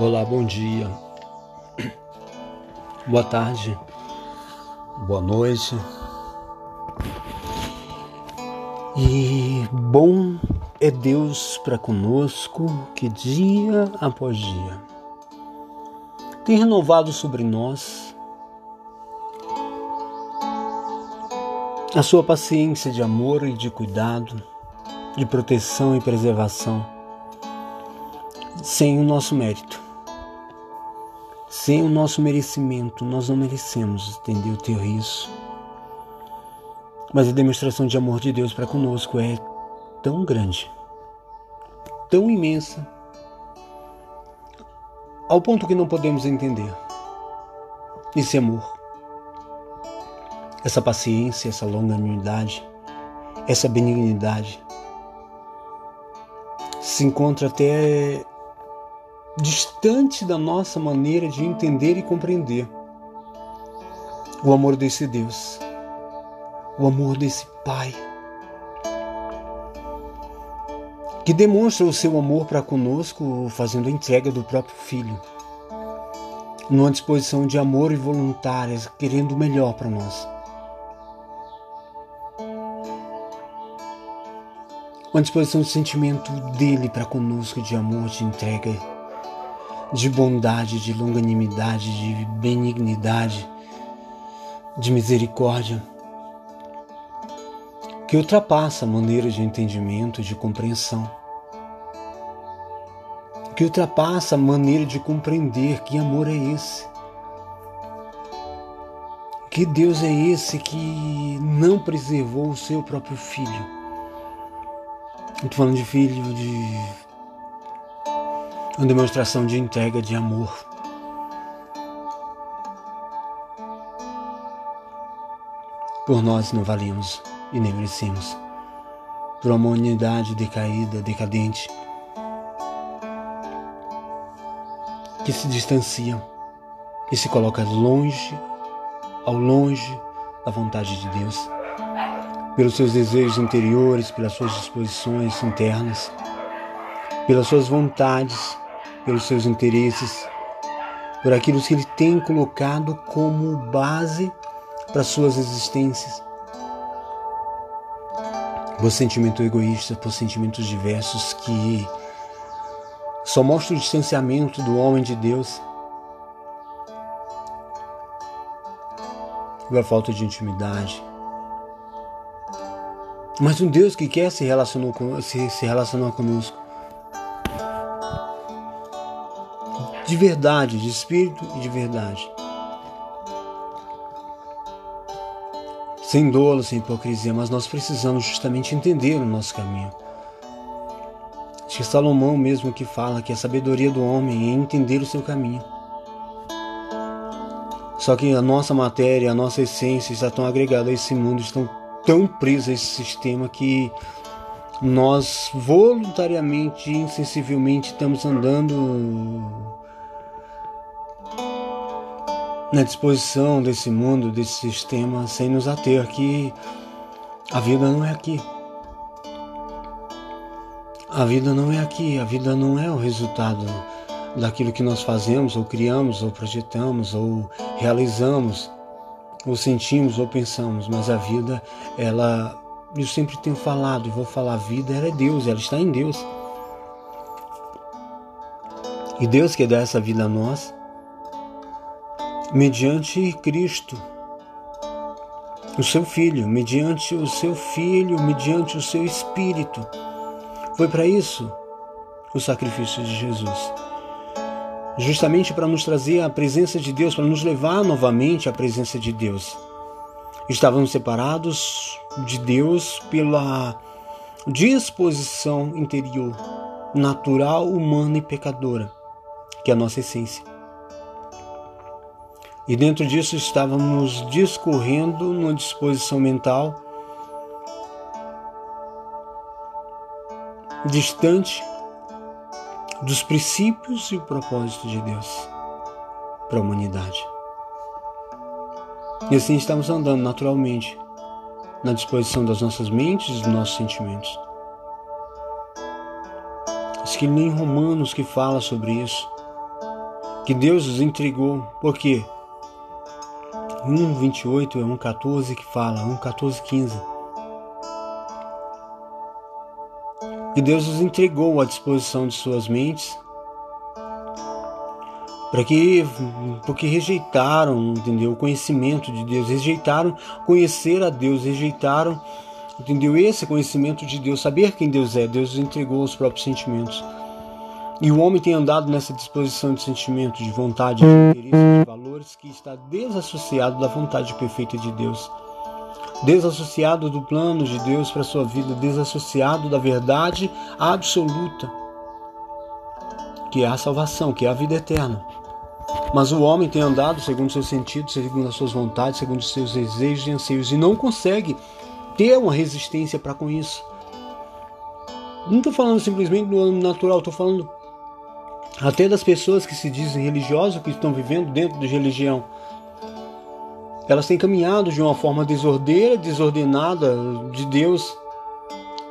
Olá, bom dia, boa tarde, boa noite. E bom é Deus para conosco que dia após dia tem renovado sobre nós a sua paciência de amor e de cuidado, de proteção e preservação, sem o nosso mérito sem o nosso merecimento. Nós não merecemos, entendeu? Ter isso. Mas a demonstração de amor de Deus para conosco é tão grande, tão imensa, ao ponto que não podemos entender esse amor, essa paciência, essa longanimidade, essa benignidade se encontra até distante da nossa maneira de entender e compreender o amor desse Deus, o amor desse Pai, que demonstra o seu amor para conosco fazendo a entrega do próprio Filho, numa disposição de amor e voluntária, querendo o melhor para nós. Uma disposição de sentimento dele para conosco, de amor, de entrega de bondade, de longanimidade, de benignidade, de misericórdia, que ultrapassa a maneira de entendimento, de compreensão, que ultrapassa a maneira de compreender que amor é esse. Que Deus é esse que não preservou o seu próprio filho? Estou falando de filho de uma demonstração de entrega de amor. Por nós não valemos e nem merecemos. Por uma humanidade decaída, decadente, que se distancia e se coloca longe, ao longe da vontade de Deus, pelos seus desejos interiores, pelas suas disposições internas, pelas suas vontades pelos seus interesses, por aquilo que ele tem colocado como base para suas existências. Por sentimento egoísta, por sentimentos diversos que só mostram o distanciamento do homem de Deus, a falta de intimidade. Mas um Deus que quer se relacionar, se relacionar conosco. De verdade, de espírito e de verdade. Sem dolo, sem hipocrisia, mas nós precisamos justamente entender o nosso caminho. Acho que Salomão mesmo que fala que a sabedoria do homem é entender o seu caminho. Só que a nossa matéria, a nossa essência está tão agregada a esse mundo, estão tão presas a esse sistema que nós voluntariamente, insensivelmente estamos andando na disposição desse mundo, desse sistema, sem nos ater que a vida não é aqui. A vida não é aqui, a vida não é o resultado daquilo que nós fazemos, ou criamos, ou projetamos, ou realizamos, ou sentimos, ou pensamos, mas a vida, ela, eu sempre tenho falado e vou falar, a vida ela é Deus, ela está em Deus. E Deus quer dar essa vida a nós mediante Cristo, o seu Filho, mediante o seu Filho, mediante o seu Espírito. Foi para isso o sacrifício de Jesus. Justamente para nos trazer a presença de Deus, para nos levar novamente à presença de Deus. Estávamos separados de Deus pela disposição interior, natural, humana e pecadora, que é a nossa essência. E dentro disso estávamos discorrendo numa disposição mental distante dos princípios e o propósito de Deus para a humanidade. E assim estamos andando naturalmente na disposição das nossas mentes e dos nossos sentimentos. Diz que nem Romanos que fala sobre isso que Deus os entregou. Por quê? 1,28 é 1,14 que fala, 1,14, 15. Que Deus os entregou à disposição de suas mentes para que porque rejeitaram, entendeu, o conhecimento de Deus, rejeitaram conhecer a Deus, rejeitaram, entendeu, esse conhecimento de Deus, saber quem Deus é. Deus os entregou os próprios sentimentos. E o homem tem andado nessa disposição de sentimento, de vontade, de interesse, de valores que está desassociado da vontade perfeita de Deus. Desassociado do plano de Deus para sua vida, desassociado da verdade absoluta, que é a salvação, que é a vida eterna. Mas o homem tem andado segundo seus sentidos, segundo as suas vontades, segundo os seus desejos e anseios, e não consegue ter uma resistência para com isso. Não estou falando simplesmente do âmbito natural, estou falando até das pessoas que se dizem religiosas, que estão vivendo dentro de religião. Elas têm caminhado de uma forma desordeira, desordenada de Deus,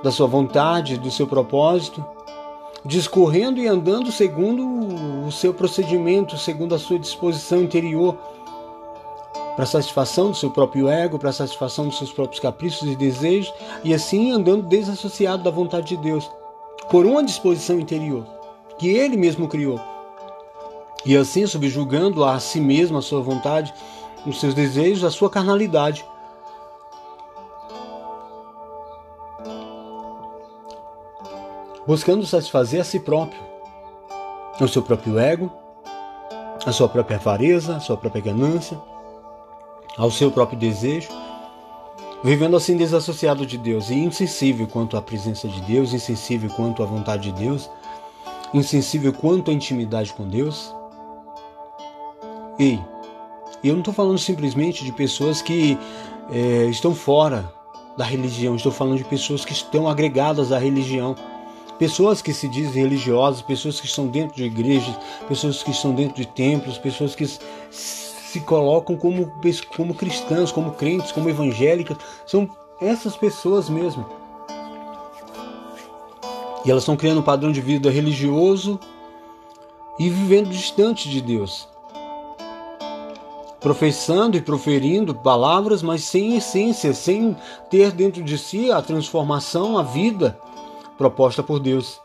da sua vontade, do seu propósito, discorrendo e andando segundo o seu procedimento, segundo a sua disposição interior, para satisfação do seu próprio ego, para satisfação dos seus próprios caprichos e desejos, e assim andando desassociado da vontade de Deus, por uma disposição interior que ele mesmo criou. E assim subjugando a si mesmo, a sua vontade, os seus desejos, a sua carnalidade. Buscando satisfazer a si próprio, o seu próprio ego, a sua própria avareza, a sua própria ganância, ao seu próprio desejo, vivendo assim desassociado de Deus e insensível quanto à presença de Deus, insensível quanto à vontade de Deus, insensível quanto à intimidade com Deus? Ei, eu não estou falando simplesmente de pessoas que é, estão fora da religião, estou falando de pessoas que estão agregadas à religião. Pessoas que se dizem religiosas, pessoas que estão dentro de igrejas, pessoas que estão dentro de templos, pessoas que se colocam como, como cristãs, como crentes, como evangélicas. São essas pessoas mesmo e elas estão criando um padrão de vida religioso e vivendo distante de Deus. Professando e proferindo palavras, mas sem essência, sem ter dentro de si a transformação, a vida proposta por Deus.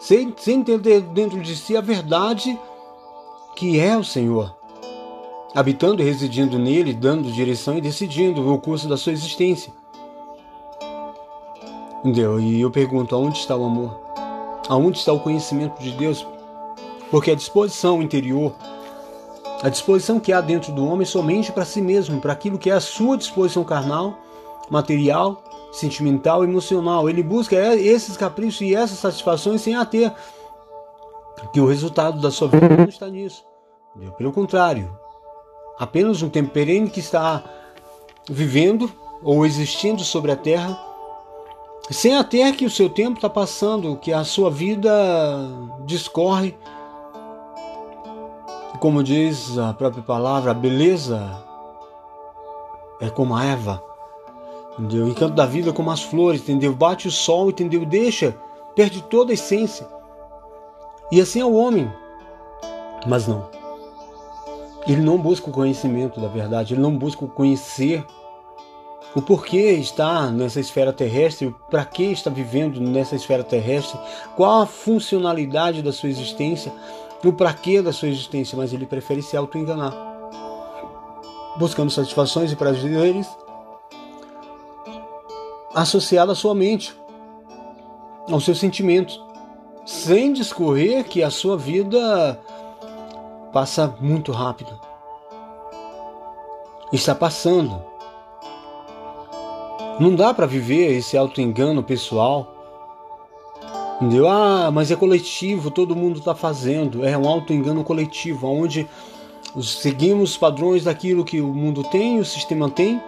Sem, sem ter dentro de si a verdade que é o Senhor. Habitando e residindo nele, dando direção e decidindo o curso da sua existência. Entendeu? E eu pergunto: aonde está o amor? Aonde está o conhecimento de Deus? Porque a disposição interior, a disposição que há dentro do homem somente para si mesmo, para aquilo que é a sua disposição carnal, material, sentimental, emocional. Ele busca esses caprichos e essas satisfações sem a ter. Que o resultado da sua vida não está nisso. Pelo contrário, apenas um tempo perene que está vivendo ou existindo sobre a terra sem até que o seu tempo está passando, que a sua vida discorre. Como diz a própria palavra, a beleza é como a Eva, entendeu? O encanto da vida é como as flores, entendeu? Bate o sol, entendeu? Deixa, perde toda a essência. E assim é o homem. Mas não. Ele não busca o conhecimento da verdade, ele não busca o conhecer o porquê está nessa esfera terrestre, para que está vivendo nessa esfera terrestre, qual a funcionalidade da sua existência, o para que da sua existência, mas ele prefere se auto-enganar, buscando satisfações e prazeres associados à sua mente, aos seus sentimentos, sem discorrer que a sua vida passa muito rápido. Está passando não dá para viver esse auto-engano pessoal. Entendeu? Ah, mas é coletivo, todo mundo está fazendo. É um auto-engano coletivo, onde seguimos os padrões daquilo que o mundo tem, o sistema tem,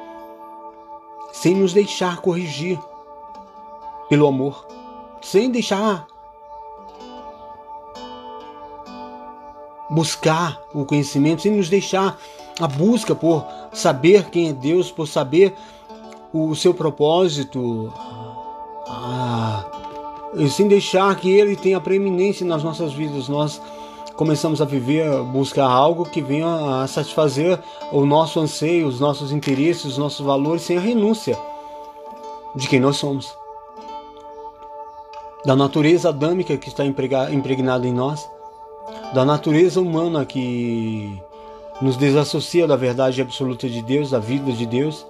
sem nos deixar corrigir pelo amor, sem deixar buscar o conhecimento, sem nos deixar a busca por saber quem é Deus, por saber o seu propósito, ah, sem deixar que ele tenha preeminência nas nossas vidas. Nós começamos a viver, buscar algo que venha a satisfazer o nosso anseio, os nossos interesses, os nossos valores, sem a renúncia de quem nós somos. Da natureza adâmica que está impregnada em nós, da natureza humana que nos desassocia da verdade absoluta de Deus, da vida de Deus.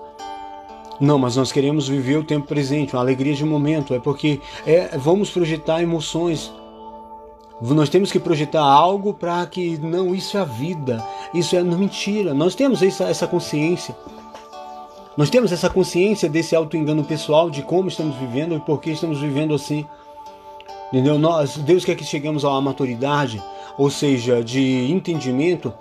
Não, mas nós queremos viver o tempo presente, uma alegria de momento. É porque é, vamos projetar emoções, nós temos que projetar algo para que não, isso é a vida, isso é mentira. Nós temos essa, essa consciência. Nós temos essa consciência desse auto-engano pessoal de como estamos vivendo e por que estamos vivendo assim. Entendeu? Nós, Deus quer que cheguemos a uma maturidade, ou seja, de entendimento,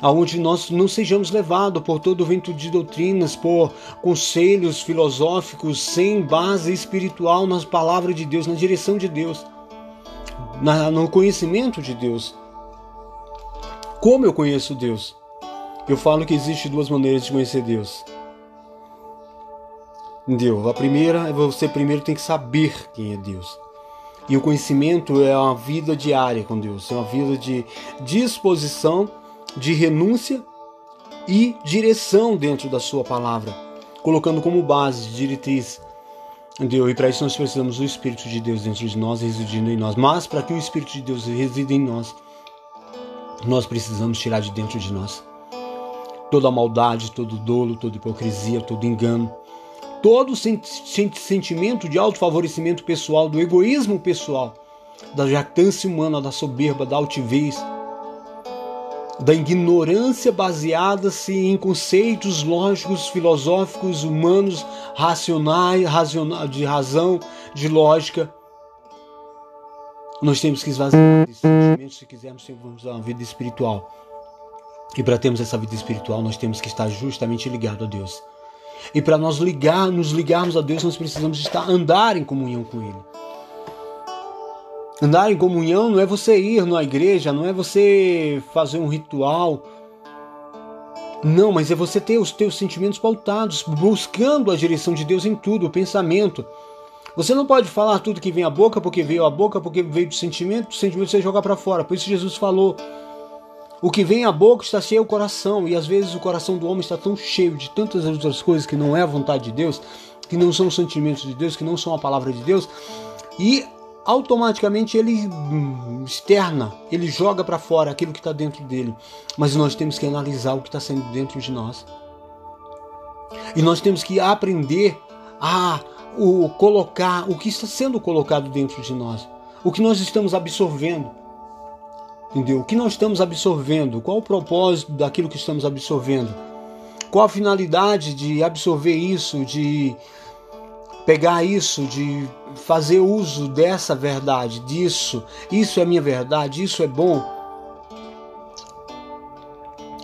aonde nós não sejamos levados por todo o vento de doutrinas, por conselhos filosóficos sem base espiritual nas palavras de Deus, na direção de Deus na, no conhecimento de Deus. Como eu conheço Deus? Eu falo que existe duas maneiras de conhecer Deus. Entendeu? A primeira é você primeiro tem que saber quem é Deus. E o conhecimento é uma vida diária com Deus, é uma vida de disposição, de renúncia e direção dentro da sua palavra, colocando como base, diretriz Entendeu? E para isso nós precisamos do Espírito de Deus dentro de nós, residindo em nós. Mas para que o Espírito de Deus resida em nós, nós precisamos tirar de dentro de nós toda maldade, todo dolo, toda hipocrisia, todo engano, todo sentimento de autofavorecimento pessoal, do egoísmo pessoal, da jactância humana, da soberba, da altivez da ignorância baseada-se em conceitos lógicos, filosóficos, humanos, racionais, de razão, de lógica. Nós temos que esvaziar esses sentimentos se quisermos termos uma vida espiritual. E para termos essa vida espiritual, nós temos que estar justamente ligado a Deus. E para nós ligar, nos ligarmos a Deus, nós precisamos estar andar em comunhão com Ele. Andar em comunhão não é você ir na igreja, não é você fazer um ritual. Não, mas é você ter os teus sentimentos pautados, buscando a direção de Deus em tudo, o pensamento. Você não pode falar tudo que vem à boca porque veio à boca, porque veio do sentimento, o sentimento você joga para fora. Por isso Jesus falou: o que vem à boca está cheio o coração, e às vezes o coração do homem está tão cheio de tantas outras coisas que não é a vontade de Deus, que não são os sentimentos de Deus, que não são a palavra de Deus, e automaticamente ele hum, externa, ele joga para fora aquilo que está dentro dele. Mas nós temos que analisar o que está sendo dentro de nós. E nós temos que aprender a o, colocar o que está sendo colocado dentro de nós, o que nós estamos absorvendo. Entendeu? O que nós estamos absorvendo? Qual o propósito daquilo que estamos absorvendo? Qual a finalidade de absorver isso, de pegar isso, de fazer uso dessa verdade, disso, isso é minha verdade, isso é bom.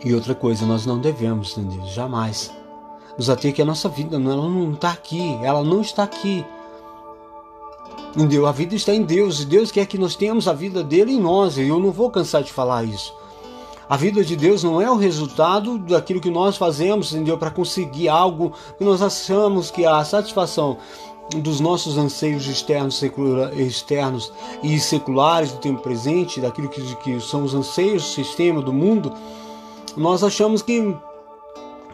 E outra coisa, nós não devemos, entendeu? Jamais nos ater que a nossa vida ela não está aqui, ela não está aqui. Entendeu? A vida está em Deus e Deus quer que nós tenhamos a vida dele em nós. E eu não vou cansar de falar isso. A vida de Deus não é o resultado daquilo que nós fazemos, entendeu? Para conseguir algo que nós achamos que a satisfação dos nossos anseios externos, externos e seculares do tempo presente, daquilo que, que são os anseios do sistema, do mundo, nós achamos que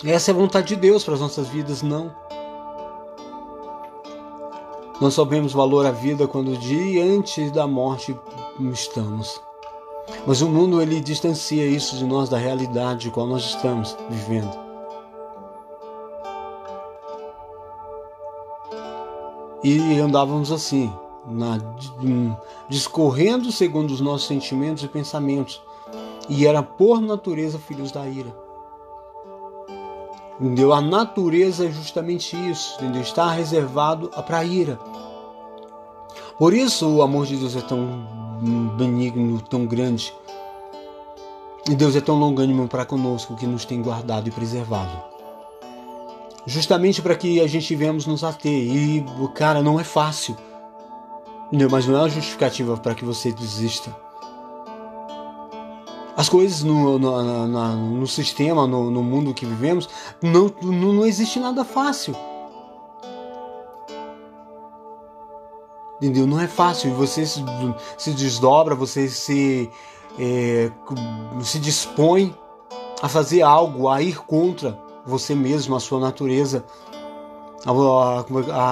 essa é a vontade de Deus para as nossas vidas. Não. Nós sabemos valor à vida quando diante da morte estamos. Mas o mundo ele distancia isso de nós da realidade qual nós estamos vivendo. E andávamos assim, na, discorrendo segundo os nossos sentimentos e pensamentos. E era por natureza filhos da ira. Entendeu? A natureza é justamente isso, entendeu? Está reservado para a ira. Por isso o amor de Deus é tão benigno, tão grande. E Deus é tão longânimo para conosco que nos tem guardado e preservado justamente para que a gente venhamos nos ater. E, cara, não é fácil. Mas não é uma justificativa para que você desista. As coisas no, no, no, no sistema, no, no, mundo que vivemos, não, não, não existe nada fácil. Entendeu? Não é fácil. Você se, se desdobra, você se é, se dispõe a fazer algo, a ir contra você mesmo, a sua natureza,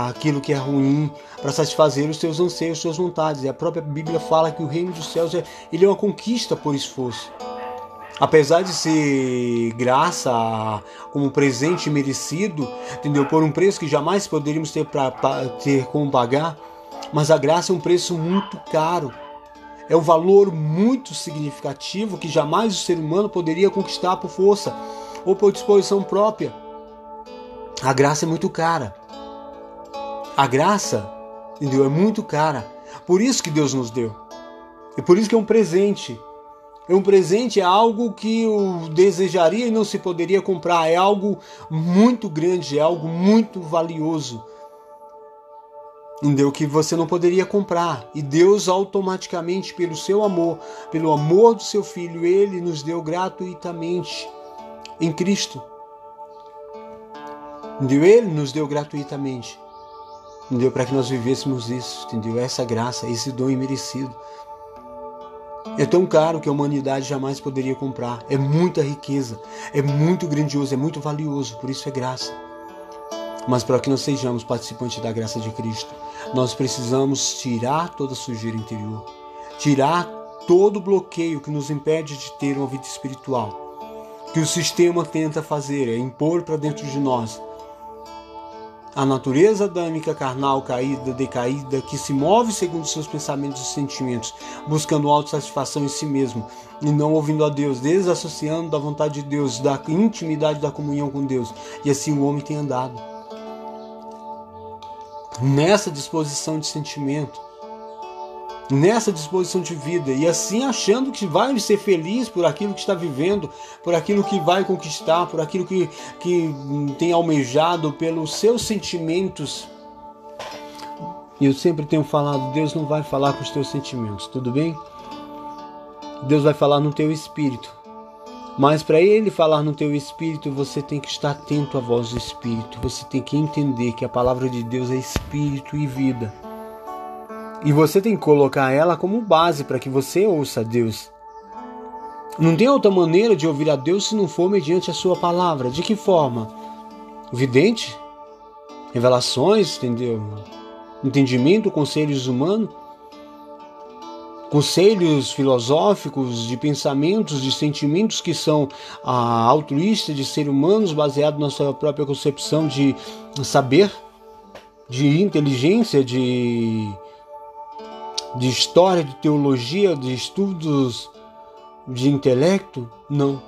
aquilo que é ruim, para satisfazer os seus anseios, as suas vontades. E a própria Bíblia fala que o reino dos céus é, ele é uma conquista por esforço. Apesar de ser graça como presente merecido, entendeu? Por um preço que jamais poderíamos ter para ter como pagar, mas a graça é um preço muito caro. É um valor muito significativo que jamais o ser humano poderia conquistar por força ou por disposição própria. A graça é muito cara. A graça, entendeu? É muito cara. Por isso que Deus nos deu. E por isso que é um presente. É um presente, é algo que o desejaria e não se poderia comprar. É algo muito grande, é algo muito valioso. Entendeu? Que você não poderia comprar. E Deus automaticamente, pelo seu amor, pelo amor do seu Filho, Ele nos deu gratuitamente em Cristo. Entendeu? Ele nos deu gratuitamente. Entendeu? Para que nós vivêssemos isso, entendeu? Essa graça, esse dom imerecido. É tão caro que a humanidade jamais poderia comprar. É muita riqueza, é muito grandioso, é muito valioso, por isso é graça. Mas para que nós sejamos participantes da graça de Cristo, nós precisamos tirar toda a sujeira interior, tirar todo o bloqueio que nos impede de ter uma vida espiritual, que o sistema tenta fazer, é impor para dentro de nós a natureza adâmica, carnal, caída, decaída, que se move segundo seus pensamentos e sentimentos, buscando autossatisfação em si mesmo e não ouvindo a Deus, desassociando da vontade de Deus, da intimidade da comunhão com Deus. E assim o homem tem andado. Nessa disposição de sentimento, nessa disposição de vida e assim achando que vai ser feliz por aquilo que está vivendo, por aquilo que vai conquistar, por aquilo que, que tem almejado, pelos seus sentimentos. E eu sempre tenho falado, Deus não vai falar com os teus sentimentos, tudo bem? Deus vai falar no teu espírito. Mas para ele falar no teu espírito, você tem que estar atento à voz do espírito. Você tem que entender que a palavra de Deus é espírito e vida. E você tem que colocar ela como base para que você ouça a Deus. Não tem outra maneira de ouvir a Deus se não for mediante a sua palavra. De que forma? Vidente? Revelações, entendeu? Entendimento, conselhos humanos? Conselhos filosóficos, de pensamentos, de sentimentos que são a altruísta de ser humanos, baseado na sua própria concepção de saber, de inteligência, de de história, de teologia, de estudos de intelecto? Não.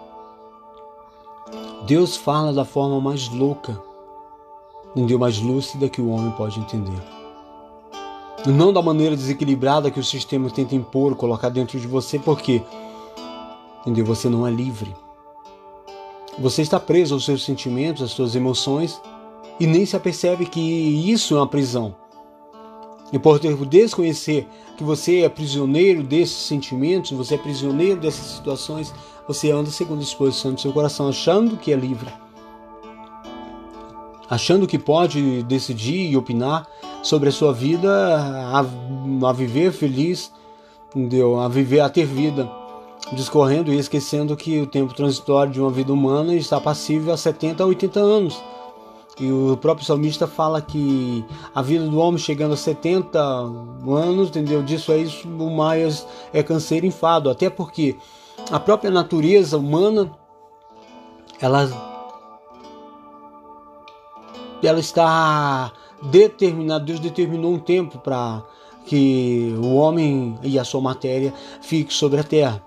Deus fala da forma mais louca, entendeu? Mais lúcida que o homem pode entender. Não da maneira desequilibrada que o sistema tenta impor, colocar dentro de você, porque entendeu? Você não é livre. Você está preso aos seus sentimentos, às suas emoções e nem se apercebe que isso é uma prisão. E por desconhecer que você é prisioneiro desses sentimentos, você é prisioneiro dessas situações, você anda segundo a disposição do seu coração, achando que é livre. Achando que pode decidir e opinar sobre a sua vida, a, a viver feliz, entendeu? a viver, a ter vida, discorrendo e esquecendo que o tempo transitório de uma vida humana está passível a 70 a 80 anos. E o próprio salmista fala que a vida do homem chegando a 70 anos, entendeu? Disso é isso, o mais é canseiro e enfado. Até porque a própria natureza humana, ela, ela está determinada. Deus determinou um tempo para que o homem e a sua matéria fiquem sobre a terra.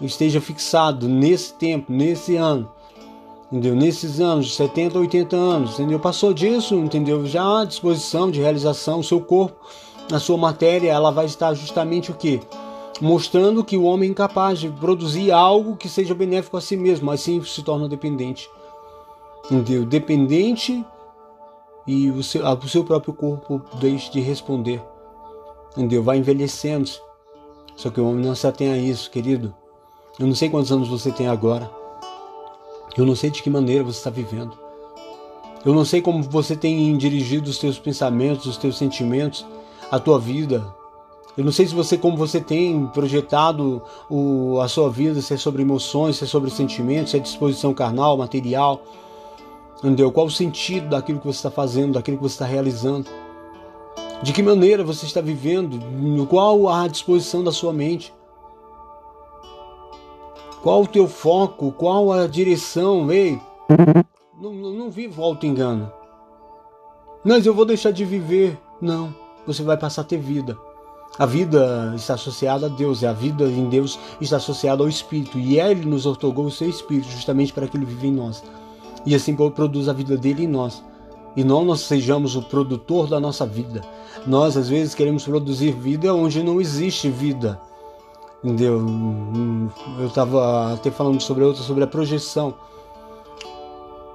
Esteja fixado nesse tempo, nesse ano entendeu? Nesses anos, de 70 a 80 anos, entendeu? Passou disso, entendeu? Já à disposição de realização, o seu corpo, a sua matéria, ela vai estar justamente o que? Mostrando que o homem é incapaz de produzir algo que seja benéfico a si mesmo, mas sim se torna dependente. Entendeu? Dependente e o seu, o seu próprio corpo deixa de responder. Entendeu? Vai envelhecendo. Só que o homem não se atém a isso, querido. Eu não sei quantos anos você tem agora. Eu não sei de que maneira você está vivendo. Eu não sei como você tem dirigido os teus pensamentos, os teus sentimentos, a tua vida, Eu não sei se você, como você tem projetado o, a sua vida, se é sobre emoções, se é sobre sentimentos, se é disposição carnal, material. Entendeu? Qual o sentido daquilo que você está fazendo, daquilo que você está realizando? De que maneira você está vivendo? Qual a disposição da sua mente? Qual o teu foco? Qual a direção? Ei, não, não, não viva o auto-engano. Mas eu vou deixar de viver. Não, você vai passar a ter vida. A vida está associada a Deus, e a vida em Deus está associada ao Espírito. E Ele nos otorgou o seu Espírito justamente para que Ele viva em nós. E assim produz a vida dele em nós. E não nós sejamos o produtor da nossa vida. Nós, às vezes, queremos produzir vida onde não existe vida. Entendeu? Eu estava até falando sobre outra, sobre a projeção.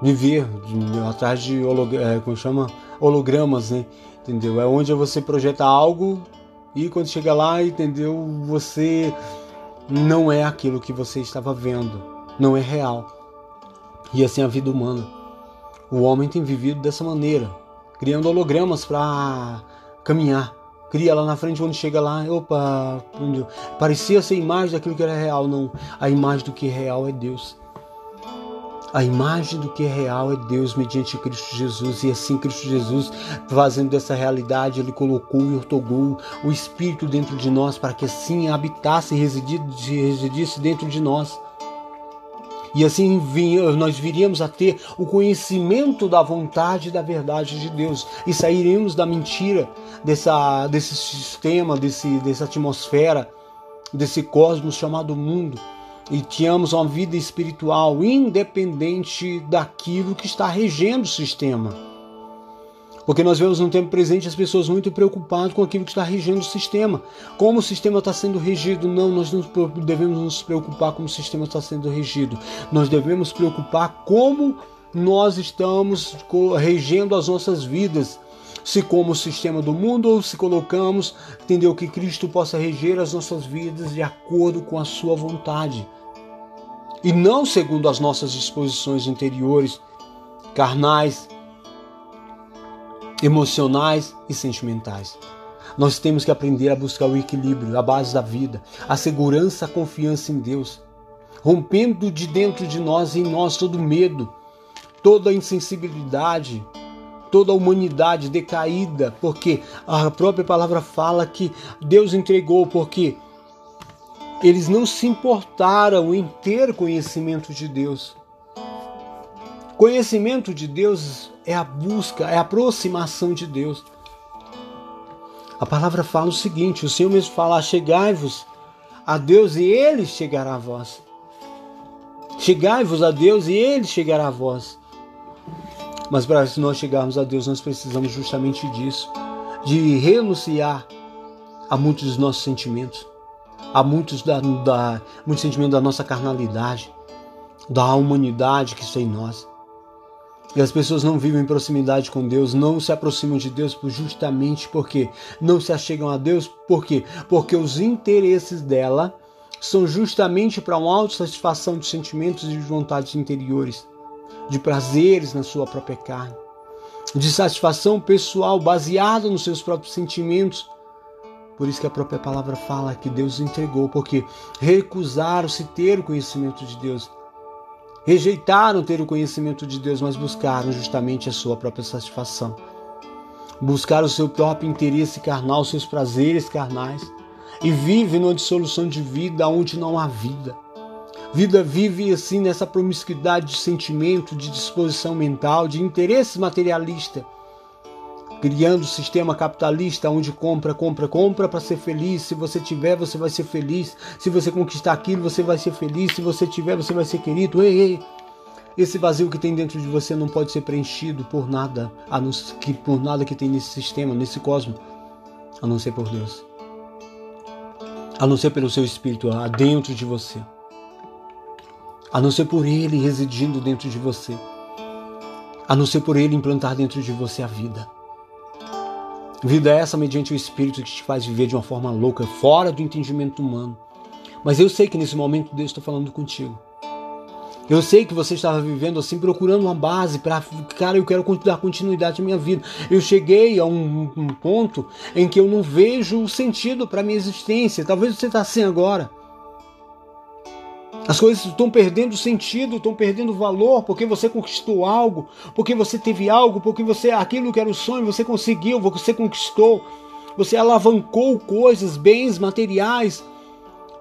Viver atrás de holog é, como chama? hologramas, né? Entendeu? É onde você projeta algo e quando chega lá, entendeu? Você não é aquilo que você estava vendo, não é real. E assim a vida humana. O homem tem vivido dessa maneira, criando hologramas para caminhar. Cria lá na frente, quando chega lá, opa, parecia ser imagem daquilo que era real. Não, a imagem do que é real é Deus. A imagem do que é real é Deus mediante Cristo Jesus. E assim, Cristo Jesus, fazendo dessa realidade, Ele colocou e ortogou o Espírito dentro de nós para que assim habitasse e residisse dentro de nós. E assim nós viríamos a ter o conhecimento da vontade e da verdade de Deus. E sairíamos da mentira dessa, desse sistema, desse, dessa atmosfera, desse cosmos chamado mundo e tínhamos uma vida espiritual independente daquilo que está regendo o sistema. Porque nós vemos no tempo presente as pessoas muito preocupadas com aquilo que está regendo o sistema. Como o sistema está sendo regido? Não, nós não devemos nos preocupar como o sistema está sendo regido. Nós devemos preocupar como nós estamos regendo as nossas vidas. Se como o sistema do mundo ou se colocamos, entendeu, que Cristo possa reger as nossas vidas de acordo com a sua vontade e não segundo as nossas disposições interiores, carnais, emocionais e sentimentais. Nós temos que aprender a buscar o equilíbrio, a base da vida, a segurança, a confiança em Deus, rompendo de dentro de nós e em nós todo medo, toda insensibilidade, toda a humanidade decaída, porque a própria palavra fala que Deus entregou, porque eles não se importaram em ter conhecimento de Deus. Conhecimento de Deus é a busca, é a aproximação de Deus. A palavra fala o seguinte: o Senhor mesmo fala: chegai-vos a Deus e Ele chegará a vós. Chegai-vos a Deus e Ele chegará a vós. Mas para nós chegarmos a Deus, nós precisamos justamente disso, de renunciar a muitos dos nossos sentimentos Há muitos, da, da, muito sentimento da nossa carnalidade, da humanidade que está em nós. E as pessoas não vivem em proximidade com Deus, não se aproximam de Deus justamente porque não se achegam a Deus, por quê? Porque os interesses dela são justamente para uma autossatisfação de sentimentos e de vontades interiores, de prazeres na sua própria carne, de satisfação pessoal baseada nos seus próprios sentimentos por isso que a própria palavra fala que Deus entregou, porque recusaram-se ter o conhecimento de Deus. Rejeitaram ter o conhecimento de Deus, mas buscaram justamente a sua própria satisfação. Buscaram o seu próprio interesse carnal, seus prazeres carnais. E vive numa dissolução de vida onde não há vida. Vida vive assim nessa promiscuidade de sentimento, de disposição mental, de interesse materialista criando um sistema capitalista onde compra, compra, compra para ser feliz. Se você tiver, você vai ser feliz. Se você conquistar aquilo, você vai ser feliz. Se você tiver, você vai ser querido. Ei, ei. Esse vazio que tem dentro de você não pode ser preenchido por nada, a não, que, por nada que tem nesse sistema, nesse cosmos, a não ser por Deus. A não ser pelo seu espírito dentro de você. A não ser por ele residindo dentro de você. A não ser por ele implantar dentro de você a vida. Vida é essa mediante o Espírito que te faz viver de uma forma louca, fora do entendimento humano. Mas eu sei que nesse momento Deus está falando contigo. Eu sei que você estava vivendo assim, procurando uma base para, cara, eu quero dar continuidade à minha vida. Eu cheguei a um, um ponto em que eu não vejo o sentido para minha existência. Talvez você está assim agora. As coisas estão perdendo sentido, estão perdendo valor, porque você conquistou algo, porque você teve algo, porque você aquilo que era o sonho, você conseguiu, você conquistou, você alavancou coisas, bens materiais,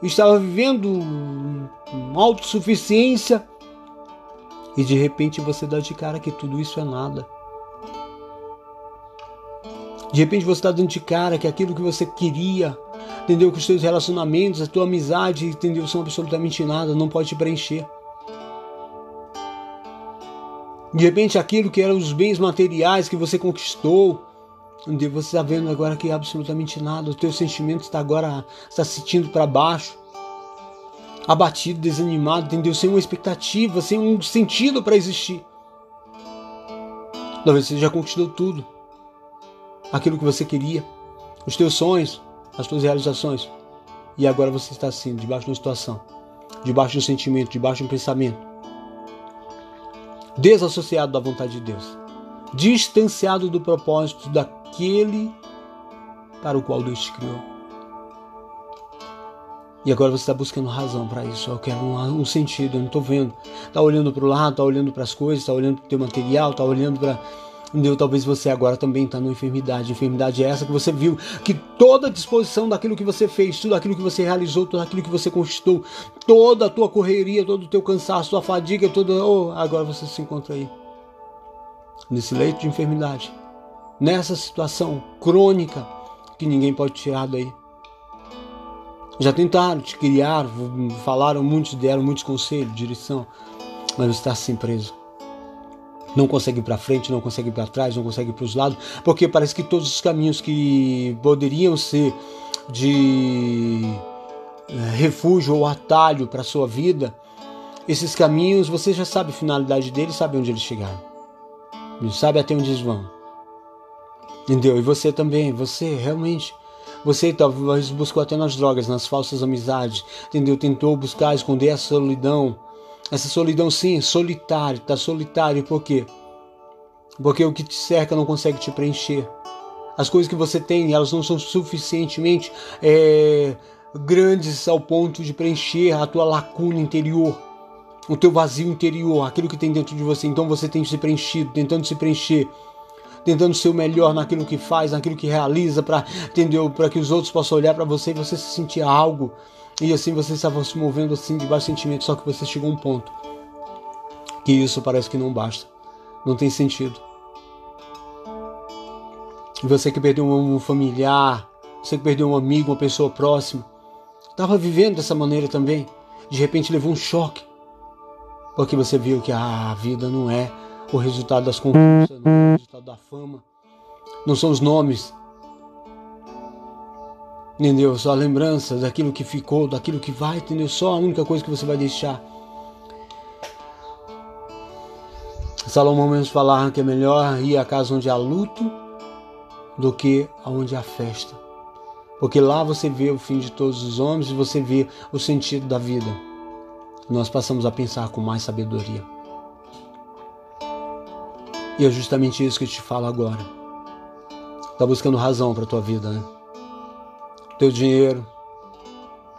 estava vivendo autossuficiência. E de repente você dá de cara que tudo isso é nada. De repente você está dando de cara que aquilo que você queria, entendeu? Que os seus relacionamentos, a tua amizade, entendeu? São absolutamente nada, não pode te preencher. De repente, aquilo que eram os bens materiais que você conquistou, entendeu? você está vendo agora que é absolutamente nada. O teu sentimento está agora está sentindo para baixo, abatido, desanimado, entendeu? Sem uma expectativa, sem um sentido para existir. Talvez você já conquistou tudo, aquilo que você queria, os teus sonhos, as suas realizações. E agora você está assim, debaixo de uma situação, debaixo de um sentimento, debaixo de um pensamento, desassociado da vontade de Deus, distanciado do propósito daquele para o qual Deus te criou. E agora você está buscando razão para isso. Eu quero um, um, sentido, eu não estou vendo. Está olhando para o lado, está olhando para as coisas, está olhando para o teu material, está olhando para Entendeu? Talvez você agora também está numa enfermidade. Enfermidade é essa que você viu, que toda a disposição daquilo que você fez, tudo aquilo que você realizou, tudo aquilo que você conquistou, toda a tua correria, todo o teu cansaço, tua fadiga, toda. Oh, agora você se encontra aí. Nesse leito de enfermidade. Nessa situação crônica que ninguém pode tirar daí. Já tentaram te criar, falaram muitos, deram muitos conselhos, direção, mas você está assim preso não consegue ir para frente, não consegue ir para trás, não consegue ir para os lados, porque parece que todos os caminhos que poderiam ser de eh, refúgio ou atalho para a sua vida, esses caminhos você já sabe a finalidade deles, sabe onde eles chegaram, sabe até onde eles vão. Entendeu? E você também, você realmente. Você talvez buscou até nas drogas, nas falsas amizades, entendeu? Tentou buscar esconder a solidão, essa solidão, sim, solitário, tá solitário, por quê? Porque o que te cerca não consegue te preencher. As coisas que você tem, elas não são suficientemente é, grandes ao ponto de preencher a tua lacuna interior, o teu vazio interior, aquilo que tem dentro de você. Então você tem se preenchido, tentando se preencher, tentando ser o melhor naquilo que faz, naquilo que realiza, para para que os outros possam olhar para você e você se sentir algo e assim vocês estavam se movendo assim de baixo sentimento, só que você chegou a um ponto que isso parece que não basta. Não tem sentido. Você que perdeu um familiar, você que perdeu um amigo, uma pessoa próxima, estava vivendo dessa maneira também. De repente levou um choque. Porque você viu que a vida não é o resultado das conquistas, não é o resultado da fama, não são os nomes, Entendeu? Só a lembrança daquilo que ficou, daquilo que vai, entendeu? Só a única coisa que você vai deixar. Salomão mesmo falava que é melhor ir à casa onde há luto do que aonde há festa. Porque lá você vê o fim de todos os homens e você vê o sentido da vida. Nós passamos a pensar com mais sabedoria. E é justamente isso que eu te falo agora. Tá buscando razão para tua vida, né? Teu dinheiro,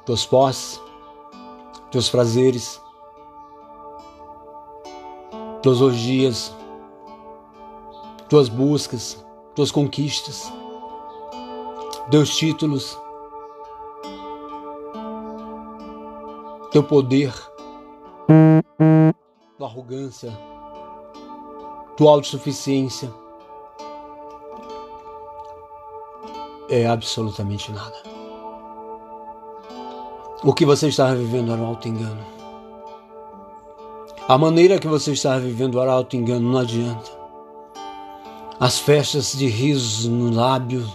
tuas posses, teus prazeres, tuas orgias, tuas buscas, tuas conquistas, teus títulos, teu poder, tua arrogância, tua autossuficiência é absolutamente nada. O que você estava vivendo era um auto-engano. A maneira que você estava vivendo era auto-engano, não adianta. As festas de risos no lábio,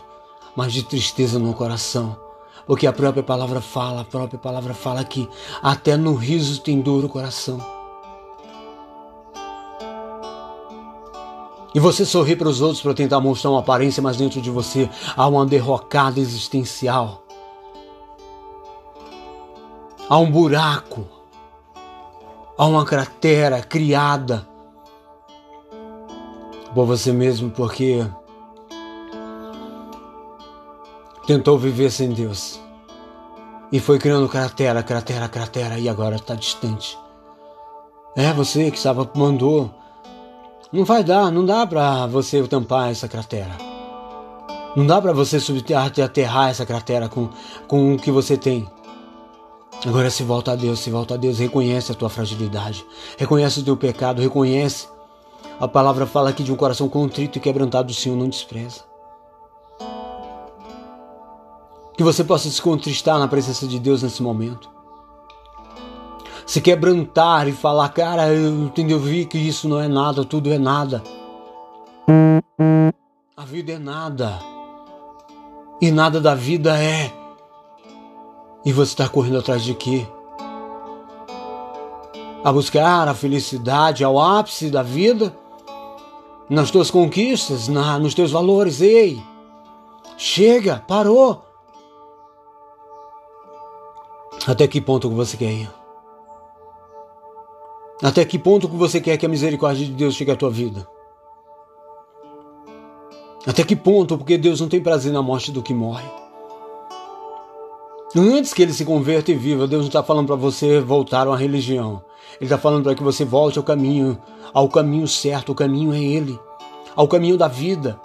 mas de tristeza no coração. Porque a própria palavra fala, a própria palavra fala que até no riso tem dor o coração. E você sorri para os outros para tentar mostrar uma aparência, mas dentro de você há uma derrocada existencial. Há um buraco. Há uma cratera criada por você mesmo porque tentou viver sem Deus e foi criando cratera, cratera, cratera e agora está distante. É você que estava mandou. Não vai dar, não dá para você tampar essa cratera. Não dá para você subterrar, aterrar essa cratera com, com o que você tem. Agora se volta a Deus, se volta a Deus, reconhece a tua fragilidade, reconhece o teu pecado, reconhece. A palavra fala aqui de um coração contrito e quebrantado, o Senhor não despreza. Que você possa se contristar na presença de Deus nesse momento. Se quebrantar e falar, cara, eu entendi, eu vi que isso não é nada, tudo é nada. A vida é nada. E nada da vida é e você está correndo atrás de quê? A buscar a felicidade ao ápice da vida? Nas tuas conquistas, na, nos teus valores? Ei! Chega! Parou! Até que ponto que você quer ir? Até que ponto que você quer que a misericórdia de Deus chegue à tua vida? Até que ponto? Porque Deus não tem prazer na morte do que morre. Antes que ele se converta e viva, Deus não está falando para você voltar uma religião. Ele está falando para que você volte ao caminho, ao caminho certo. O caminho é Ele, ao caminho da vida,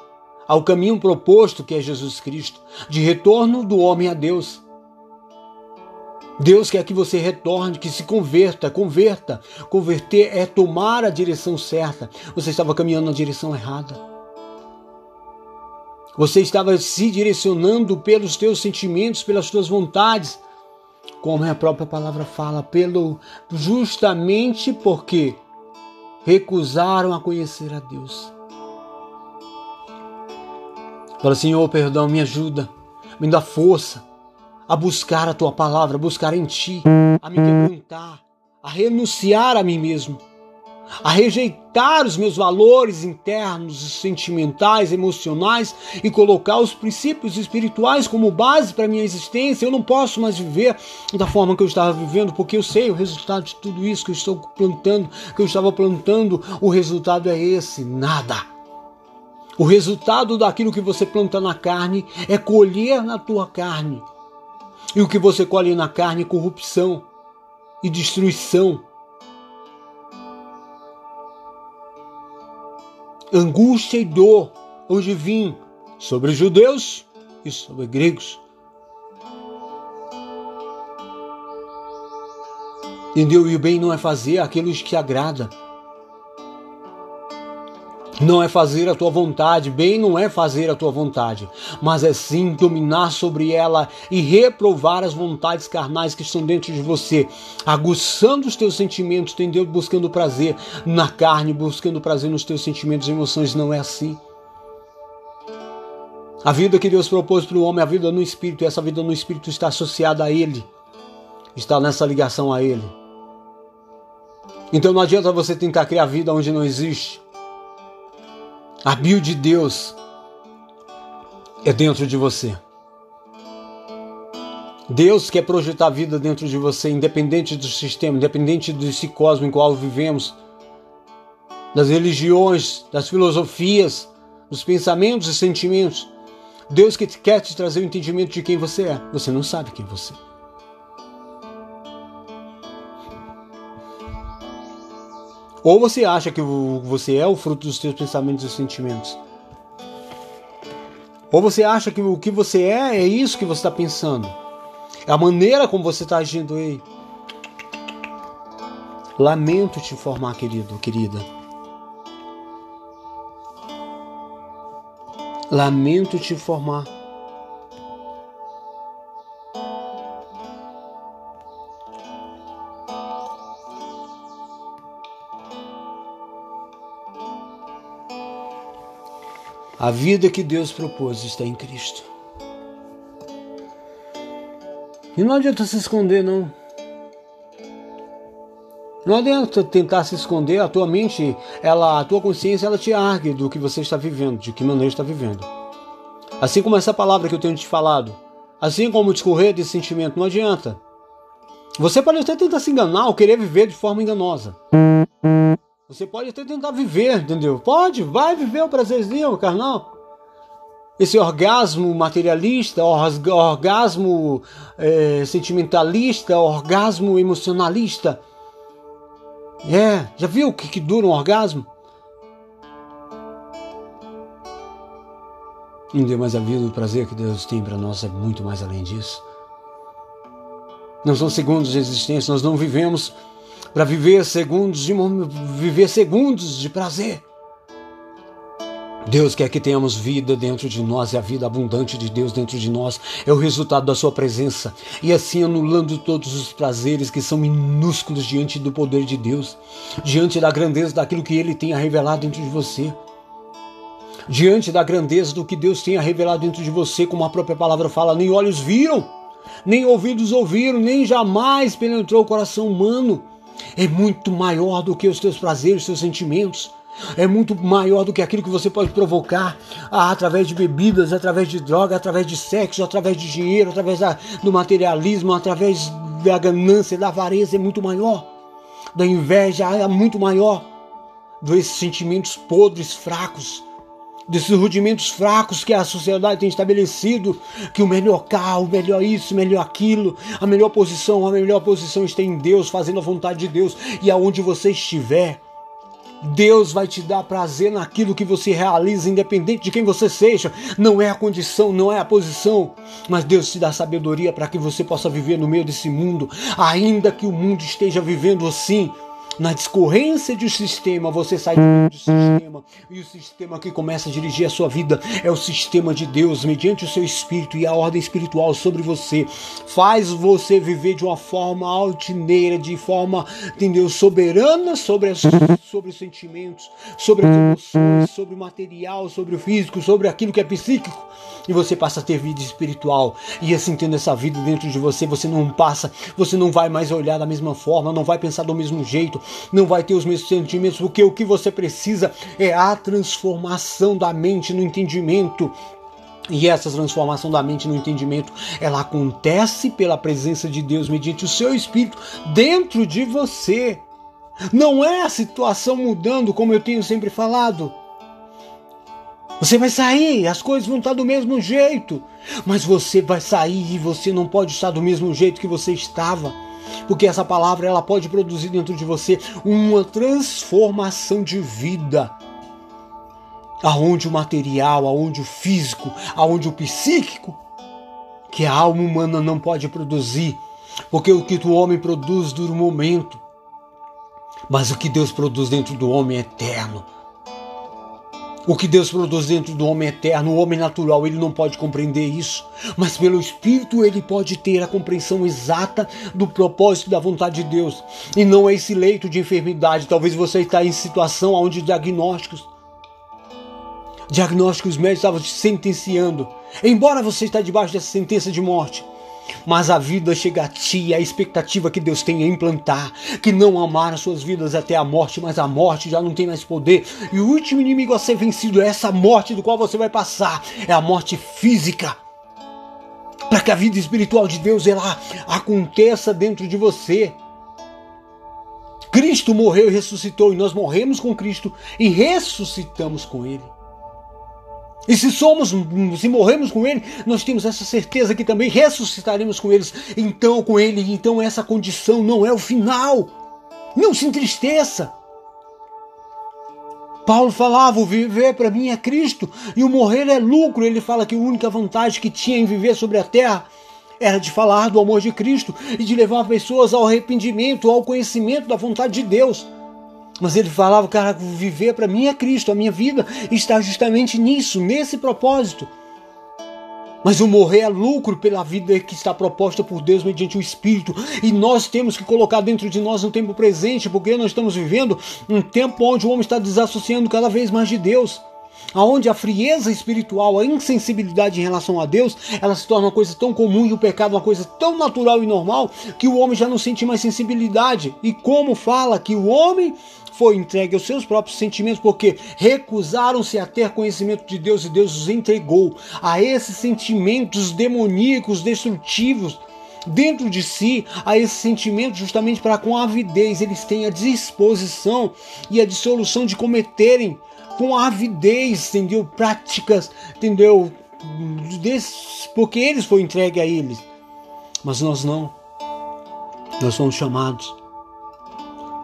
ao caminho proposto que é Jesus Cristo, de retorno do homem a Deus. Deus quer que você retorne, que se converta, converta. Converter é tomar a direção certa. Você estava caminhando na direção errada. Você estava se direcionando pelos teus sentimentos, pelas tuas vontades, como a própria palavra fala, pelo justamente porque recusaram a conhecer a Deus. Fala, Senhor, perdão, me ajuda, me dá força a buscar a tua palavra, a buscar em ti, a me quebrantar, a renunciar a mim mesmo a rejeitar os meus valores internos, sentimentais, emocionais e colocar os princípios espirituais como base para minha existência. Eu não posso mais viver da forma que eu estava vivendo, porque eu sei o resultado de tudo isso que eu estou plantando, que eu estava plantando, o resultado é esse, nada. O resultado daquilo que você planta na carne é colher na tua carne. E o que você colhe na carne é corrupção e destruição angústia e dor hoje vim sobre judeus e sobre gregos. Entendeu? E o bem não é fazer aquilo que agrada. Não é fazer a tua vontade, bem não é fazer a tua vontade, mas é sim dominar sobre ela e reprovar as vontades carnais que estão dentro de você, aguçando os teus sentimentos, entendeu? Buscando prazer na carne, buscando prazer nos teus sentimentos e emoções, não é assim. A vida que Deus propôs para o homem, a vida no espírito, e essa vida no espírito está associada a Ele, está nessa ligação a Ele. Então não adianta você tentar criar vida onde não existe. A bio de Deus é dentro de você. Deus quer projetar a vida dentro de você, independente do sistema, independente desse cosmos em qual vivemos, das religiões, das filosofias, dos pensamentos e sentimentos. Deus quer te trazer o entendimento de quem você é. Você não sabe quem você é. Ou você acha que você é o fruto dos seus pensamentos e sentimentos. Ou você acha que o que você é é isso que você está pensando. É a maneira como você está agindo aí. Lamento te informar, querido, querida. Lamento te informar. A vida que Deus propôs está em Cristo. E não adianta se esconder, não. Não adianta tentar se esconder, a tua mente, ela, a tua consciência, ela te argue do que você está vivendo, de que maneira está vivendo. Assim como essa palavra que eu tenho te falado, assim como discorrer desse sentimento, não adianta. Você pode até tentar se enganar ou querer viver de forma enganosa. Você pode até tentar viver, entendeu? Pode, vai viver o prazerzinho carnal. Esse orgasmo materialista, orgasmo é, sentimentalista, orgasmo emocionalista. É, já viu o que, que dura um orgasmo? Entendeu? Mas a vida, o prazer que Deus tem para nós é muito mais além disso. Não são segundos de existência, nós não vivemos para viver segundos de viver segundos de prazer. Deus quer que tenhamos vida dentro de nós e a vida abundante de Deus dentro de nós é o resultado da sua presença e assim anulando todos os prazeres que são minúsculos diante do poder de Deus, diante da grandeza daquilo que ele tem a revelar dentro de você. Diante da grandeza do que Deus tem a revelar dentro de você, como a própria palavra fala, nem olhos viram, nem ouvidos ouviram, nem jamais penetrou o coração humano. É muito maior do que os teus prazeres, os teus sentimentos é muito maior do que aquilo que você pode provocar ah, através de bebidas, através de droga, através de sexo, através de dinheiro, através da, do materialismo, através da ganância, da avareza, é muito maior. Da inveja é muito maior. Desses sentimentos podres, fracos, desses rudimentos fracos que a sociedade tem estabelecido, que o melhor carro, o melhor isso, o melhor aquilo, a melhor posição, a melhor posição está em Deus, fazendo a vontade de Deus, e aonde você estiver, Deus vai te dar prazer naquilo que você realiza, independente de quem você seja. Não é a condição, não é a posição, mas Deus te dá sabedoria para que você possa viver no meio desse mundo, ainda que o mundo esteja vivendo assim na discorrência de um sistema, você sai do sistema e o sistema que começa a dirigir a sua vida é o sistema de Deus, mediante o seu espírito e a ordem espiritual sobre você. Faz você viver de uma forma altineira, de forma, entendeu, soberana sobre, as, sobre os sentimentos, sobre as emoções, sobre o material, sobre o físico, sobre aquilo que é psíquico. E você passa a ter vida espiritual. E assim, tendo essa vida dentro de você, você não passa, você não vai mais olhar da mesma forma, não vai pensar do mesmo jeito, não vai ter os mesmos sentimentos, porque o que você precisa é a transformação da mente no entendimento. E essa transformação da mente no entendimento, ela acontece pela presença de Deus mediante o seu espírito dentro de você. Não é a situação mudando, como eu tenho sempre falado. Você vai sair, as coisas vão estar do mesmo jeito, mas você vai sair e você não pode estar do mesmo jeito que você estava porque essa palavra ela pode produzir dentro de você uma transformação de vida. Aonde o material, aonde o físico, aonde o psíquico, que a alma humana não pode produzir, porque o que o homem produz dura um momento, mas o que Deus produz dentro do homem é eterno. O que Deus produz dentro do homem eterno, o homem natural, ele não pode compreender isso, mas pelo Espírito ele pode ter a compreensão exata do propósito da vontade de Deus. E não é esse leito de enfermidade. Talvez você está em situação onde diagnósticos, diagnósticos médicos estavam te sentenciando. Embora você está debaixo dessa sentença de morte, mas a vida chega a ti, a expectativa que Deus tem é implantar, que não amaram suas vidas até a morte, mas a morte já não tem mais poder. E o último inimigo a ser vencido é essa morte do qual você vai passar, é a morte física. Para que a vida espiritual de Deus ela aconteça dentro de você. Cristo morreu e ressuscitou, e nós morremos com Cristo e ressuscitamos com Ele. E se somos, se morremos com ele, nós temos essa certeza que também ressuscitaremos com eles. Então, com ele, então essa condição não é o final. Não se entristeça. Paulo falava: o viver para mim é Cristo e o morrer é lucro. Ele fala que a única vantagem que tinha em viver sobre a terra era de falar do amor de Cristo e de levar pessoas ao arrependimento, ao conhecimento da vontade de Deus. Mas ele falava, cara, viver para mim é Cristo, a minha vida está justamente nisso, nesse propósito. Mas o morrer é lucro pela vida que está proposta por Deus mediante o Espírito. E nós temos que colocar dentro de nós no tempo presente, porque nós estamos vivendo um tempo onde o homem está desassociando cada vez mais de Deus. Aonde a frieza espiritual, a insensibilidade em relação a Deus, ela se torna uma coisa tão comum e o pecado uma coisa tão natural e normal que o homem já não sente mais sensibilidade. E como fala que o homem foi entregue aos seus próprios sentimentos, porque recusaram-se a ter conhecimento de Deus e Deus os entregou a esses sentimentos demoníacos, destrutivos, dentro de si a esse sentimento justamente para com avidez eles tenham a disposição e a dissolução de cometerem com avidez, entendeu? Práticas, entendeu? Desse, porque eles foi entregue a eles. Mas nós não. Nós somos chamados.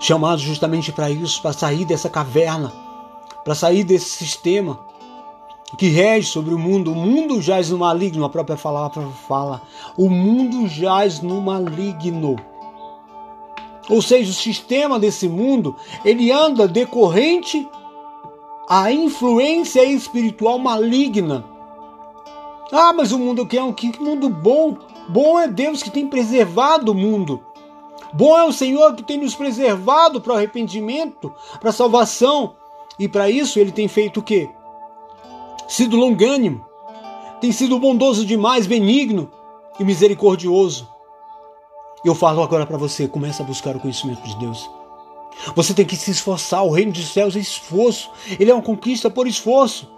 Chamados justamente para isso, para sair dessa caverna, para sair desse sistema que rege sobre o mundo. O mundo jaz no maligno, a própria palavra fala. O mundo jaz no maligno. Ou seja, o sistema desse mundo, ele anda decorrente à influência espiritual maligna. Ah, mas o mundo que é um que mundo bom. Bom é Deus que tem preservado o mundo. Bom é o Senhor que tem nos preservado para o arrependimento, para a salvação. E para isso ele tem feito o quê? sido longânimo, tem sido bondoso demais, benigno e misericordioso. Eu falo agora para você, começa a buscar o conhecimento de Deus. Você tem que se esforçar, o reino dos céus é esforço. Ele é uma conquista por esforço.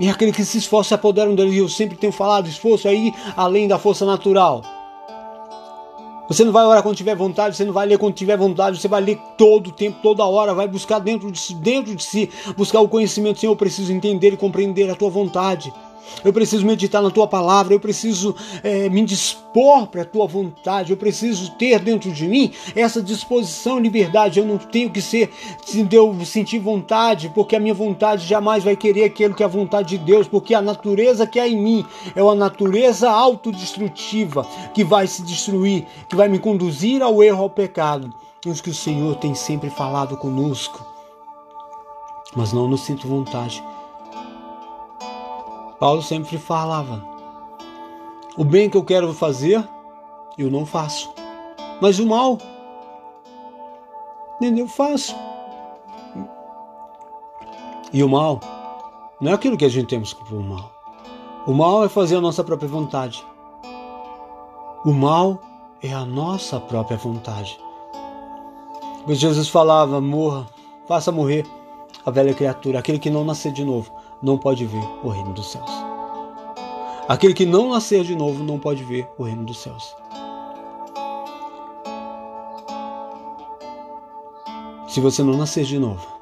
E aquele que se esforça se apoderam dele. Eu sempre tenho falado, esforço aí além da força natural. Você não vai orar quando tiver vontade, você não vai ler quando tiver vontade, você vai ler todo o tempo, toda hora, vai buscar dentro de, si, dentro de si, buscar o conhecimento. Senhor, eu preciso entender e compreender a tua vontade. Eu preciso meditar na tua palavra, eu preciso é, me dispor para a tua vontade, eu preciso ter dentro de mim essa disposição e liberdade. Eu não tenho que ser, eu sentir vontade, porque a minha vontade jamais vai querer aquilo que é a vontade de Deus, porque a natureza que há em mim é uma natureza autodestrutiva que vai se destruir, que vai me conduzir ao erro, ao pecado. Isso que o Senhor tem sempre falado conosco. Mas não, não sinto vontade Paulo sempre falava: o bem que eu quero fazer, eu não faço, mas o mal, nem eu faço. E o mal não é aquilo que a gente temos por mal. O mal é fazer a nossa própria vontade. O mal é a nossa própria vontade. Pois Jesus falava: morra, faça morrer a velha criatura, aquele que não nascer de novo não pode ver o reino dos céus. Aquele que não nascer de novo não pode ver o reino dos céus. Se você não nascer de novo.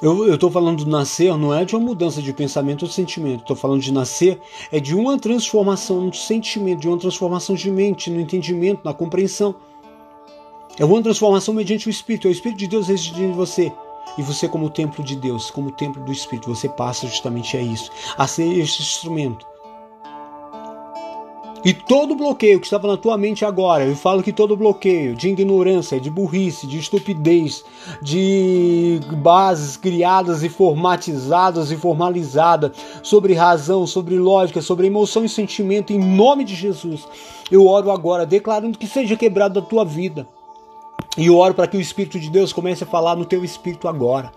Eu estou falando de nascer não é de uma mudança de pensamento ou sentimento. Estou falando de nascer é de uma transformação de sentimento, de uma transformação de mente, no entendimento, na compreensão. É uma transformação mediante o Espírito. É o Espírito de Deus residindo em você. E você, como templo de Deus, como templo do Espírito, você passa justamente a isso, a ser esse instrumento. E todo bloqueio que estava na tua mente agora, eu falo que todo bloqueio de ignorância, de burrice, de estupidez, de bases criadas e formatizadas e formalizadas sobre razão, sobre lógica, sobre emoção e sentimento, em nome de Jesus, eu oro agora declarando que seja quebrado da tua vida e eu oro para que o Espírito de Deus comece a falar no teu espírito agora.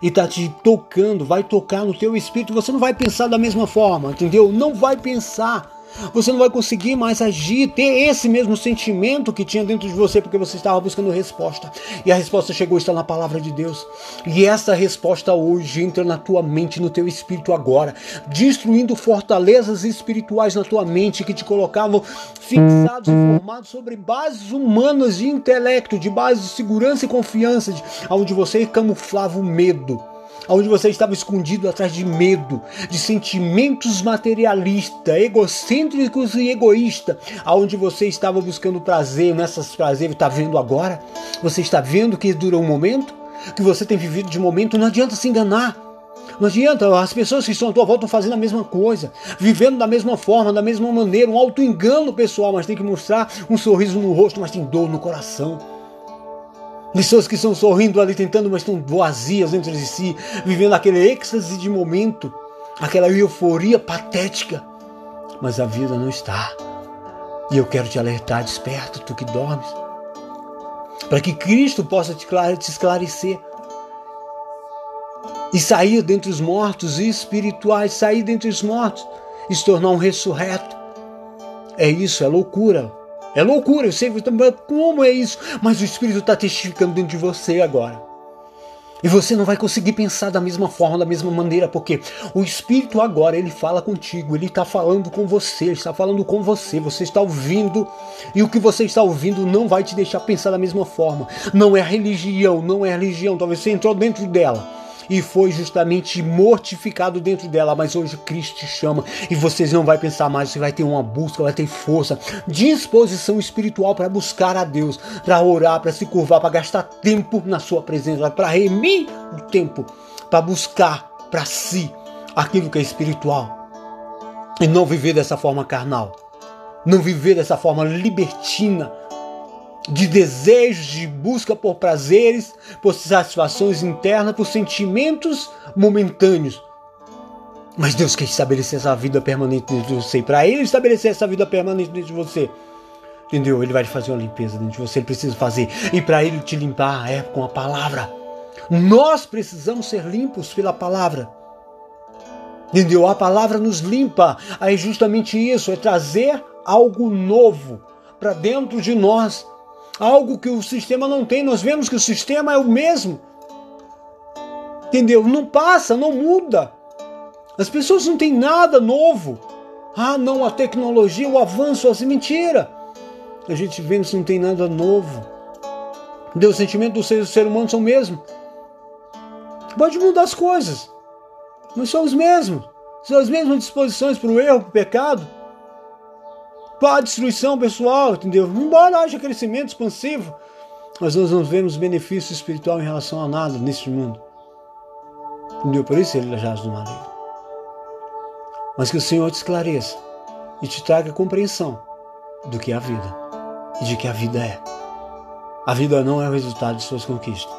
E tá te tocando, vai tocar no teu espírito. Você não vai pensar da mesma forma, entendeu? Não vai pensar você não vai conseguir mais agir, ter esse mesmo sentimento que tinha dentro de você, porque você estava buscando resposta. E a resposta chegou, está na palavra de Deus. E essa resposta hoje entra na tua mente, no teu espírito agora, destruindo fortalezas espirituais na tua mente que te colocavam fixados e formados sobre bases humanas de intelecto, de bases de segurança e confiança, onde você camuflava o medo onde você estava escondido atrás de medo, de sentimentos materialistas, egocêntricos e egoístas, aonde você estava buscando prazer, nessas prazeres está vendo agora? Você está vendo que dura um momento? Que você tem vivido de momento? Não adianta se enganar. Não adianta, as pessoas que estão à tua volta estão fazendo a mesma coisa, vivendo da mesma forma, da mesma maneira, um auto-engano pessoal, mas tem que mostrar um sorriso no rosto, mas tem dor no coração. Pessoas que estão sorrindo ali, tentando, mas estão vazias dentro de si, vivendo aquele êxtase de momento, aquela euforia patética. Mas a vida não está. E eu quero te alertar, desperta, tu que dormes, para que Cristo possa te esclarecer e sair dentre os mortos espirituais, sair dentre os mortos e se tornar um ressurreto. É isso, é loucura. É loucura, eu sei como é isso, mas o Espírito está testificando dentro de você agora. E você não vai conseguir pensar da mesma forma, da mesma maneira, porque o Espírito agora ele fala contigo, ele está falando com você, ele está falando com você, você está ouvindo e o que você está ouvindo não vai te deixar pensar da mesma forma. Não é religião, não é religião, talvez você entrou dentro dela e foi justamente mortificado dentro dela, mas hoje Cristo te chama e vocês não vai pensar mais, você vai ter uma busca, vai ter força, disposição espiritual para buscar a Deus, para orar, para se curvar, para gastar tempo na sua presença, para remir o tempo, para buscar para si aquilo que é espiritual e não viver dessa forma carnal, não viver dessa forma libertina, de desejos, de busca por prazeres, por satisfações internas, por sentimentos momentâneos. Mas Deus quer estabelecer essa vida permanente dentro de você. Para Ele estabelecer essa vida permanente dentro de você, entendeu? Ele vai fazer uma limpeza dentro de você. Ele precisa fazer. E para Ele te limpar é com a palavra. Nós precisamos ser limpos pela palavra. Entendeu? A palavra nos limpa. Aí justamente isso, é trazer algo novo para dentro de nós algo que o sistema não tem. Nós vemos que o sistema é o mesmo. Entendeu? Não passa, não muda. As pessoas não têm nada novo. Ah, não, a tecnologia, o avanço, assim, mentira. A gente vê que não tem nada novo. Entendeu? O sentimento do ser, do ser humano são o mesmo. Pode mudar as coisas, mas são os mesmos. São as mesmas disposições para o erro, para o pecado para a destruição pessoal, entendeu? Embora haja crescimento expansivo, mas nós não vemos benefício espiritual em relação a nada neste mundo. Entendeu? Por isso ele jaz do maligno. Mas que o Senhor te esclareça e te traga compreensão do que é a vida e de que a vida é. A vida não é o resultado de suas conquistas.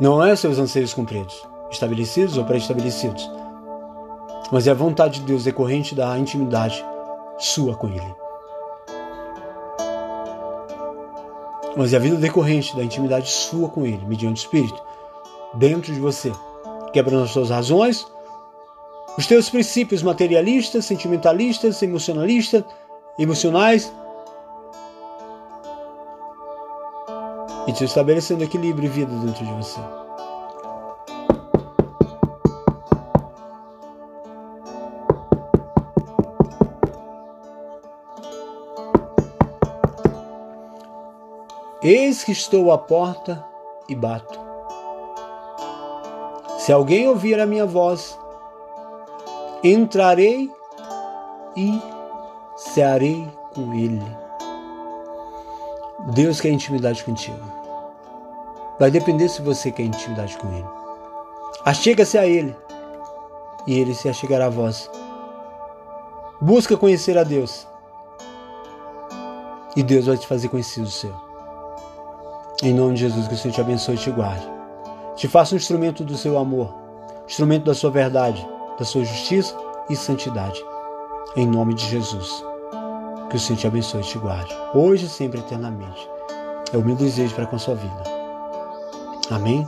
Não é seus anseios cumpridos, estabelecidos ou pré-estabelecidos. Mas é a vontade de Deus decorrente da intimidade sua com Ele. Mas é a vida decorrente da intimidade sua com Ele, mediante o Espírito, dentro de você, quebrando as suas razões, os teus princípios materialistas, sentimentalistas, emocionalistas, emocionais, e te estabelecendo equilíbrio e vida dentro de você. Eis que estou à porta e bato. Se alguém ouvir a minha voz, entrarei e cearei com ele. Deus quer intimidade contigo. Vai depender se você quer intimidade com ele. Achega-se a ele e ele se achegará a vós. Busca conhecer a Deus e Deus vai te fazer conhecido o seu. Em nome de Jesus, que o Senhor te abençoe e te guarde. Te faça um instrumento do seu amor, instrumento da sua verdade, da sua justiça e santidade. Em nome de Jesus. Que o Senhor te abençoe e te guarde, hoje e sempre eternamente. É o meu desejo para com a sua vida. Amém?